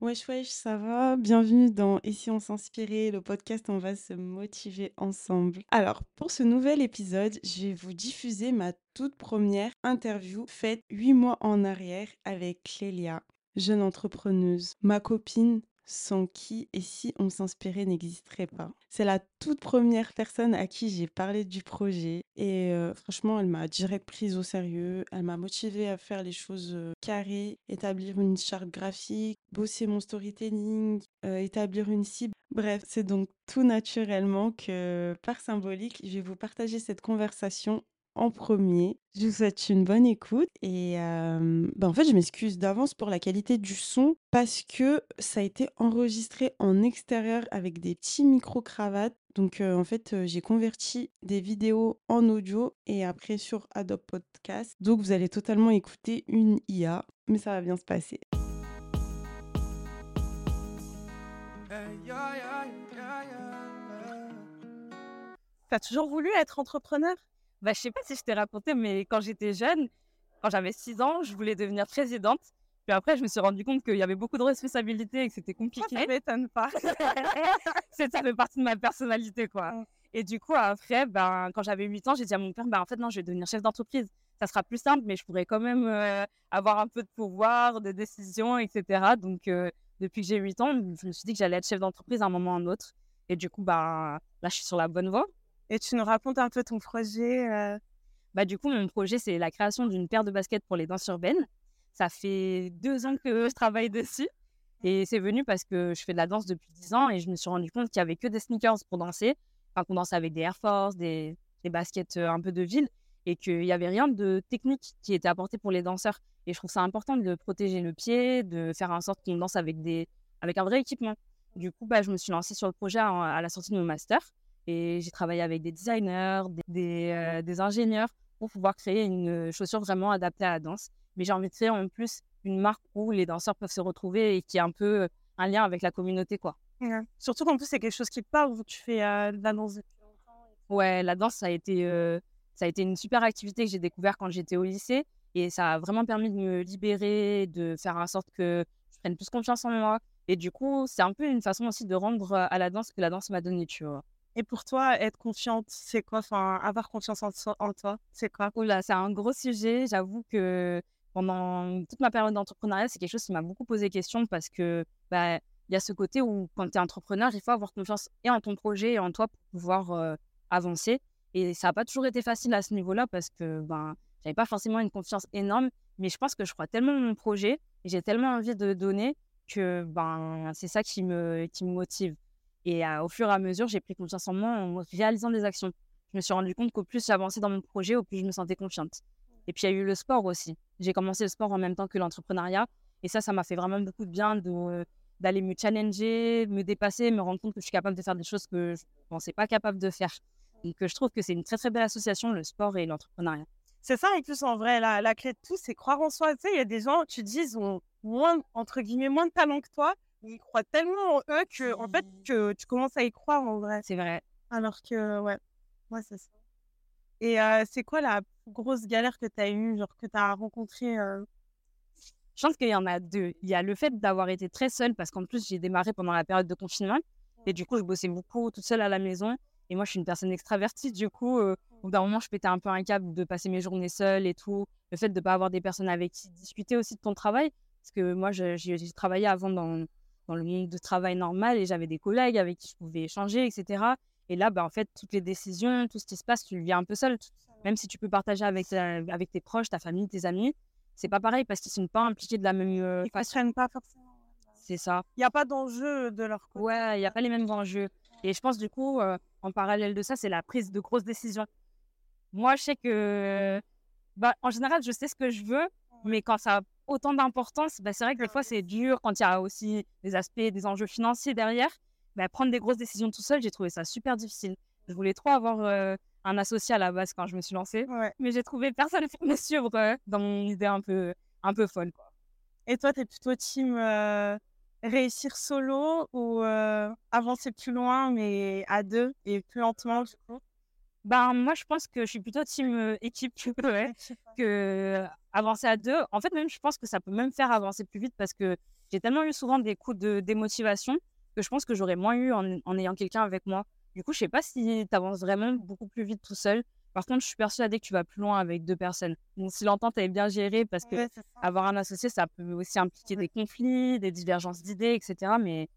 Wesh wesh, ça va? Bienvenue dans Et si on s'inspirait, le podcast on va se motiver ensemble. Alors, pour ce nouvel épisode, je vais vous diffuser ma toute première interview faite huit mois en arrière avec Clélia, jeune entrepreneuse, ma copine sans qui et si on s'inspirait n'existerait pas. C'est la toute première personne à qui j'ai parlé du projet et franchement, elle m'a direct prise au sérieux. Elle m'a motivée à faire les choses carrées, établir une charte graphique, bosser mon storytelling, établir une cible. Bref, c'est donc tout naturellement que par symbolique, je vais vous partager cette conversation en premier. Je vous souhaite une bonne écoute et euh, bah, en fait, je m'excuse d'avance pour la qualité du son parce que ça a été enregistré en extérieur avec des petits micro-cravates. Donc euh, en fait, j'ai converti des vidéos en audio et après sur Adobe Podcast. Donc vous allez totalement écouter une IA, mais ça va bien se passer. T'as toujours voulu être entrepreneur? Bah, je sais pas si je t'ai raconté, mais quand j'étais jeune, quand j'avais 6 ans, je voulais devenir présidente. Puis après, je me suis rendu compte qu'il y avait beaucoup de responsabilités et que c'était compliqué. Ça m'étonne pas. ça fait partie de ma personnalité, quoi. Et du coup, après, ben, quand j'avais 8 ans, j'ai dit à mon père, ben, en fait, non, je vais devenir chef d'entreprise. Ça sera plus simple, mais je pourrais quand même euh, avoir un peu de pouvoir, de décision, etc. Donc, euh, depuis que j'ai 8 ans, je me suis dit que j'allais être chef d'entreprise à un moment ou à un autre. Et du coup, ben, là, je suis sur la bonne voie. Et tu nous racontes un peu ton projet euh? bah, Du coup, mon projet, c'est la création d'une paire de baskets pour les danses urbaines. Ça fait deux ans que je travaille dessus. Et c'est venu parce que je fais de la danse depuis dix ans et je me suis rendu compte qu'il n'y avait que des sneakers pour danser. Enfin, qu'on dansait avec des Air Force, des, des baskets euh, un peu de ville et qu'il n'y avait rien de technique qui était apporté pour les danseurs. Et je trouve ça important de protéger le pied, de faire en sorte qu'on danse avec, des, avec un vrai équipement. Du coup, bah, je me suis lancée sur le projet à la sortie de mon master. Et j'ai travaillé avec des designers, des, euh, des, ingénieurs pour pouvoir créer une chaussure vraiment adaptée à la danse. Mais j'ai envie de créer en plus une marque où les danseurs peuvent se retrouver et qui est un peu euh, un lien avec la communauté, quoi. Surtout qu'en plus, c'est quelque chose qui parle, où tu fais euh, de la danse depuis longtemps. Ouais, la danse, ça a été, ça a été une super activité que j'ai découvert quand j'étais au lycée. Et ça a vraiment permis de me libérer, de faire en sorte que je prenne plus confiance en moi. Et du coup, c'est un peu une façon aussi de rendre à la danse que la danse m'a donné, tu vois. Et pour toi, être confiante, c'est quoi? Enfin, avoir confiance en, toi, c'est quoi? Oula, c'est un gros sujet. J'avoue que pendant toute ma période d'entrepreneuriat, c'est quelque chose qui m'a beaucoup posé question parce que bah, il y a ce côté où quand tu es entrepreneur, il faut avoir confiance et en ton projet et en toi pour pouvoir avancer. Et ça n'a pas toujours été facile à ce niveau-là parce que ben, j'avais pas forcément une confiance énorme, mais je pense que je crois tellement en mon projet et j'ai tellement envie de donner que ben, c'est ça qui me, qui me motive. Et au fur et à mesure, j'ai pris confiance en moi en réalisant des actions. Je me suis rendu compte qu'au plus j'avançais dans mon projet, au plus je me sentais confiante. Et puis il y a eu le sport aussi. J'ai commencé le sport en même temps que l'entrepreneuriat. Et ça, ça m'a fait vraiment beaucoup de bien d'aller me challenger, me dépasser, me rendre compte que je suis capable de faire des choses que je ne pensais pas capable de faire. Donc je trouve que c'est une très très belle association, le sport et l'entrepreneuriat. C'est ça, et plus en vrai, la, la clé de tout, c'est croire en soi. Tu sais, il y a des gens, tu dis, ils ont moins, entre guillemets, moins de talent que toi, ils croient tellement en eux que, en fait, que tu commences à y croire en vrai. C'est vrai. Alors que, ouais, ouais, c'est ça. Et c'est quoi la grosse galère que tu as eue, genre que tu as rencontrée Je pense qu'il y en a deux. Il y a le fait d'avoir été très seule, parce qu'en plus, j'ai démarré pendant la période de confinement. Et du coup, je bossais beaucoup toute seule à la maison. Et moi, je suis une personne extravertie. Du coup, au bout d'un moment, je pétais un peu un câble de passer mes journées seule et tout. Le fait de ne pas avoir des personnes avec qui discuter aussi de ton travail. Parce que moi, j'ai travaillé avant dans, dans le monde de travail normal et j'avais des collègues avec qui je pouvais échanger, etc. Et là, bah, en fait, toutes les décisions, tout ce qui se passe, tu le vis un peu seul. Même si tu peux partager avec, avec tes proches, ta famille, tes amis, c'est pas pareil parce qu'ils sont pas impliqués de la même euh, Ils façon. pas forcément. C'est ça. Il n'y a pas d'enjeu de leur côté. Ouais, il n'y a pas les mêmes enjeux. Et je pense, du coup, euh, en parallèle de ça, c'est la prise de grosses décisions. Moi, je sais que, bah, en général, je sais ce que je veux, mais quand ça autant d'importance, bah, c'est vrai que des fois, c'est dur quand il y a aussi des aspects, des enjeux financiers derrière. Bah, prendre des grosses décisions tout seul, j'ai trouvé ça super difficile. Je voulais trop avoir euh, un associé à la base quand je me suis lancée, mais j'ai trouvé personne pour me suivre euh, dans mon idée un peu, un peu folle. Quoi. Et toi, tu es plutôt team euh, réussir solo ou avancer plus loin, mais à deux et plus lentement, du coup? Ben, moi, je pense que je suis plutôt team équipe que avancer à deux. En fait, même, je pense que ça peut même faire avancer plus vite parce que j'ai tellement eu souvent des coups de démotivation que je pense que j'aurais moins eu en, en ayant quelqu'un avec moi. Du coup, je sais pas si tu avances vraiment beaucoup plus vite tout seul. Par contre, je suis persuadée que tu vas plus loin avec deux personnes. Donc, si l'entente est bien gérée, parce que Ouais, avoir un associé, ça peut aussi impliquer Ouais. des conflits, des divergences d'idées, etc. Mais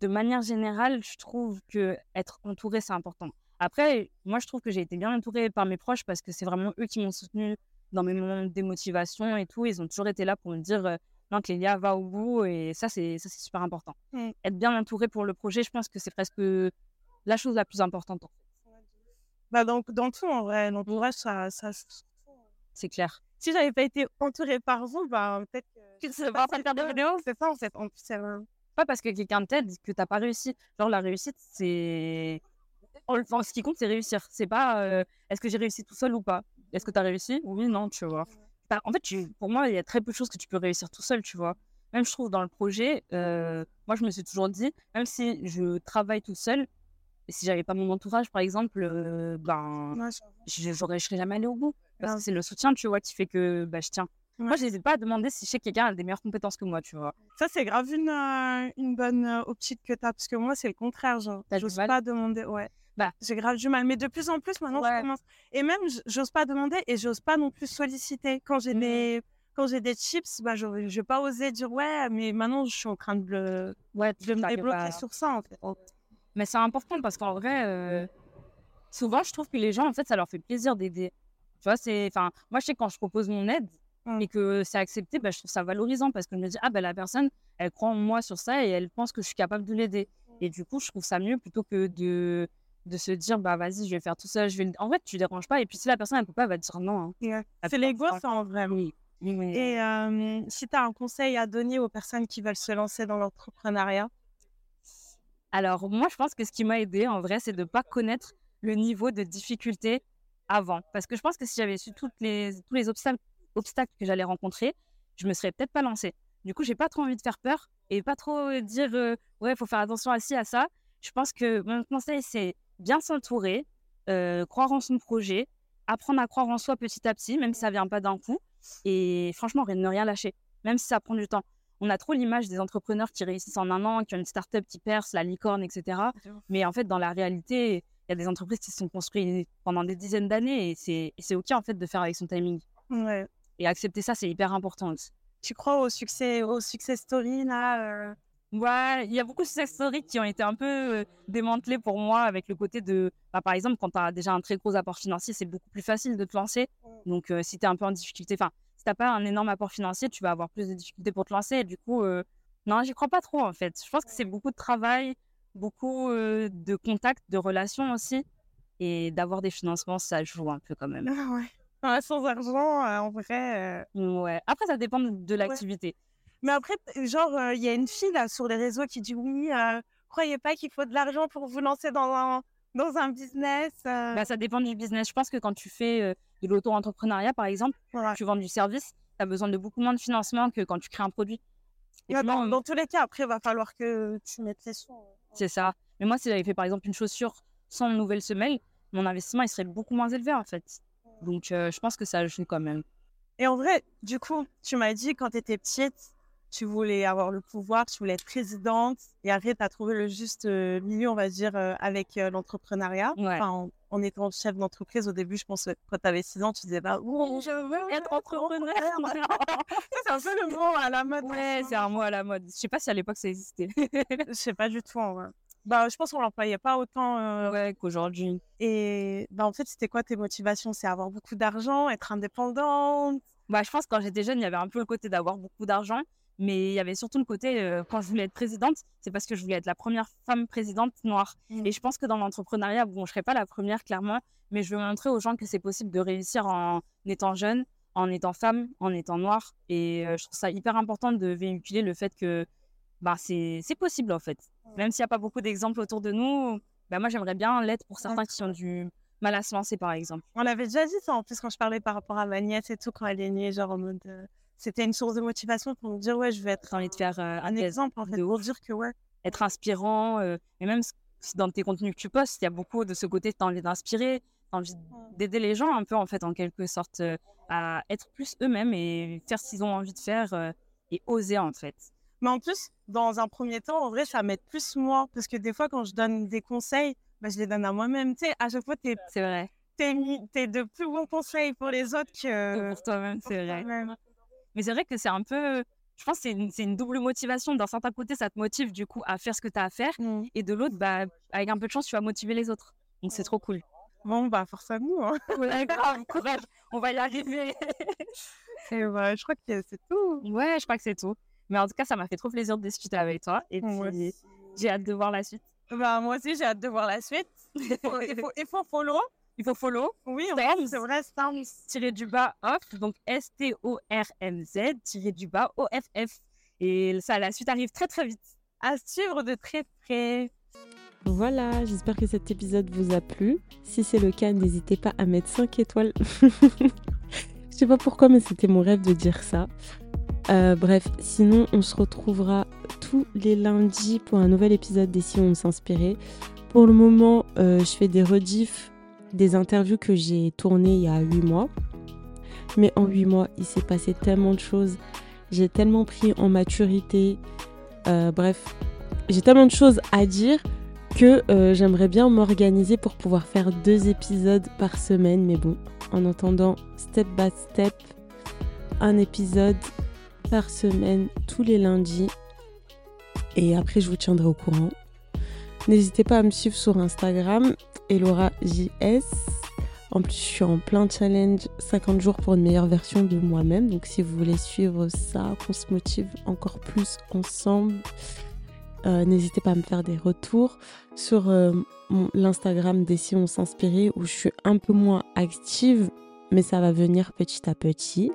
de manière générale, je trouve que être entouré, c'est important. Après, moi, je trouve que j'ai été bien entourée par mes proches parce que c'est vraiment eux qui m'ont soutenue dans mes moments de démotivation et tout. Ils ont toujours été là pour me dire euh, non, Clélia, va au bout. Et ça, c'est super important. Mm. Être bien entouré pour le projet, je pense que c'est presque la chose la plus importante. Bah, donc, dans tout, en vrai, l'entourage, ça, ça, C'est clair. si j'avais pas été entourée par vous, bah, peut-être que. Tu sais pas faire des vidéos C'est ça, en fait. En plus, c'est pas parce que quelqu'un t'aide que t'as pas réussi. Genre la réussite, c'est enfin, ce qui compte, c'est réussir. C'est pas euh, est-ce que j'ai réussi tout seul ou pas? Est-ce que t'as réussi? Oui, non, tu vois. Bah, en fait, tu- pour moi, il y a très peu de choses que tu peux réussir tout seul, tu vois. Même je trouve dans le projet, euh, moi je me suis toujours dit, même si je travaille tout seul, et si j'avais pas mon entourage, par exemple, euh, ben Ouais, je j'aurais je serais jamais allée au bout. Parce que c'est le soutien, tu vois, qui fait que bah, je tiens. Moi, je n'hésite pas à demander si je sais que quelqu'un a des meilleures compétences que moi, tu vois. Ça, c'est grave une, euh, une bonne optique que tu as, parce que moi, c'est le contraire. Genre, j'ose mal? pas demander. Ouais. Bah. J'ai grave du mal. Mais de plus en plus, maintenant, Ouais. je commence. Et même, j'ose pas demander et j'ose pas non plus solliciter. Quand j'ai Mhm. des. Quand j'ai des chips, bah, je, vais pas oser dire ouais, mais maintenant je suis en train de, le, Ouais, de me débloquer sur ça en fait. Mais c'est important parce qu'en vrai, euh, souvent, je trouve que les gens, en fait, ça leur fait plaisir d'aider. Tu vois, c'est. Enfin, moi, je sais quand je propose mon aide Mm. et que c'est accepté, bah, je trouve ça valorisant parce que je me dis, ah, bah, la personne, elle croit en moi sur ça et elle pense que je suis capable de l'aider. Et du coup, je trouve ça mieux plutôt que de, de se dire, bah, vas-y, je vais faire tout ça. Je vais... En vrai, tu déranges pas. Et puis, si la personne, elle peut pas, elle va te dire non. hein. C'est l'ego, ça en vrai. Oui. Et euh, si tu as un conseil à donner aux personnes qui veulent se lancer dans l'entrepreneuriat, Alors, moi, je pense que ce qui m'a aidé, en vrai, c'est de ne pas connaître le niveau de difficulté avant. Parce que je pense que si j'avais su toutes les, tous les obstacles, obstacles que j'allais rencontrer, je me serais peut-être pas lancée. Du coup, j'ai pas trop envie de faire peur et pas trop dire euh, ouais, il faut faire attention à ci, à ça. Je pense que mon conseil, c'est bien s'entourer, euh, croire en son projet, apprendre à croire en soi petit à petit, même si ça vient pas d'un coup. Et franchement, ne rien lâcher, même si ça prend du temps. On a trop l'image des entrepreneurs qui réussissent en un an, qui ont une start-up qui perce, la licorne, etc. Mais en fait, dans la réalité, il y a des entreprises qui se sont construites pendant des dizaines d'années et c'est OK en fait de faire avec son timing. ouais. Et accepter ça, c'est hyper important aussi. tu crois au succès, au success story là euh, Ouais, il y a beaucoup de success stories qui ont été un peu euh, démantelées pour moi avec le côté de, bah, par exemple, quand tu as déjà un très gros apport financier, c'est beaucoup plus facile de te lancer. Donc, euh, si tu es un peu en difficulté, enfin, si tu pas un énorme apport financier, tu vas avoir plus de difficultés pour te lancer. Et du coup, euh, non, j'y crois pas trop en fait. Je pense que c'est beaucoup de travail, beaucoup euh, de contacts, de relations aussi. Et d'avoir des financements, ça joue un peu quand même. Ah ouais. Sans argent, en vrai. Ouais. Après, ça dépend de l'activité. Mais après, genre, euh, il y a une fille là sur les réseaux qui dit oui, euh, croyez pas qu'il faut de l'argent pour vous lancer dans un, dans un business. euh. Bah, ça dépend du business. Je pense que quand tu fais de l'auto-entrepreneuriat, par exemple, tu vends du service, tu as besoin de beaucoup moins de financement que quand tu crées un produit. Et Ouais, puis dans, tous les cas, après, il va falloir que tu mettes les sous. c'est ça. Mais moi, si j'avais fait par exemple une chaussure sans nouvelle semelle, mon investissement il serait beaucoup moins élevé en fait. Donc je pense que ça joue quand même. Et en vrai, du coup, tu m'as dit quand tu étais petite, tu voulais avoir le pouvoir, tu voulais être présidente. Et après, tu as trouvé le juste euh, milieu, on va dire, euh, avec euh, l'entrepreneuriat. Ouais. Enfin, en, en étant chef d'entreprise, au début, je pense, quand tu avais 6 ans, tu disais pas, Ouh, je veux Être entrepreneur. c'est un peu le mot à la mode. ouais, c'est un mot à la mode. Je sais pas si à l'époque ça existait. Je sais pas du tout, en vrai. Bah, je pense qu'on l'employait pas autant. euh, ouais, qu'aujourd'hui. Et bah, en fait, c'était quoi tes motivations? C'est avoir beaucoup d'argent, être indépendante? Bah, je pense que quand j'étais jeune, il y avait un peu le côté d'avoir beaucoup d'argent, mais il y avait surtout le côté, euh, quand je voulais être présidente, c'est parce que je voulais être la première femme présidente noire. Mm. Et je pense que dans l'entrepreneuriat, bon, je serais pas la première, clairement, mais je veux montrer aux gens que c'est possible de réussir en étant jeune, en étant femme, en étant noire. Et euh, je trouve ça hyper important de véhiculer le fait que bah, c'est possible, en fait. Même s'il n'y a pas beaucoup d'exemples autour de nous, bah, moi, j'aimerais bien l'être pour certains qui ont du mal à se lancer, par exemple. On avait déjà dit ça en plus quand je parlais par rapport à ma nièce et tout, quand elle est née, genre en mode. euh, C'était une source de motivation pour me dire, ouais, je vais être J'ai envie de faire euh, un exemple en fait, de pour dire que ouais. être inspirant. euh, et même dans tes contenus que tu postes, il y a beaucoup de ce côté, tu as envie d'inspirer, tu as envie d'aider les gens un peu, en fait, en quelque sorte, euh, à être plus eux-mêmes et faire ce qu'ils ont envie de faire euh, et oser, en fait. Mais en plus, dans un premier temps, en vrai, ça m'aide plus moi. Parce que des fois, quand je donne des conseils, bah, je les donne à moi-même. Tu sais, à chaque fois, tu es, C'est vrai. de plus bons conseils pour les autres que pour toi-même, c'est vrai. Mais c'est vrai que c'est un peu. Je pense que c'est une, double motivation. D'un certain côté, ça te motive du coup à faire ce que tu as à faire. Mm. Et de l'autre, bah, avec un peu de chance, tu vas motiver les autres. Donc c'est trop cool. Bon, bah, force à nous. Hein. Ouais, grave, courage. On va y arriver. Et bah, je crois que c'est tout. Ouais, je crois que c'est tout. Mais en tout cas, ça m'a fait trop plaisir de discuter avec toi. Et puis, j'ai hâte de voir la suite. Bah, moi aussi, j'ai hâte de voir la suite. Il faut, il faut, il faut follow. Il faut follow. Oui, on- Storms. c'est vrai, Storms. tiré du bas off, donc S-T-O-R-M-Z, tiré du bas O-F-F. Et ça, la suite arrive très très vite. À suivre de très près. Voilà, j'espère que cet épisode vous a plu. Si c'est le cas, n'hésitez pas à mettre 5 étoiles. Je sais pas pourquoi, mais c'était mon rêve de dire ça. Euh, bref, sinon, on se retrouvera tous les lundis pour un nouvel épisode des Si on s'inspirait. Pour le moment, euh, je fais des rediffs des interviews que j'ai tournées il y a 8 mois. Mais en 8 mois, il s'est passé tellement de choses. J'ai tellement pris en maturité. Euh, bref, j'ai tellement de choses à dire que euh, j'aimerais bien m'organiser pour pouvoir faire deux épisodes par semaine. Mais bon, en attendant, step by step, un épisode par semaine tous les lundis. Et après, je vous tiendrai au courant. N'hésitez pas à me suivre sur Instagram, EloraJS. En plus, je suis en plein challenge 50 jours pour une meilleure version de moi-même. Donc, si vous voulez suivre ça, qu'on se motive encore plus ensemble, euh, n'hésitez pas à me faire des retours sur euh, l'Instagram des on s'inspirait où je suis un peu moins active, mais ça va venir petit à petit.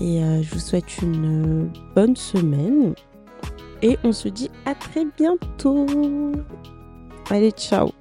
Et euh, je vous souhaite une bonne semaine. Et on se dit à très bientôt. Allez, ciao.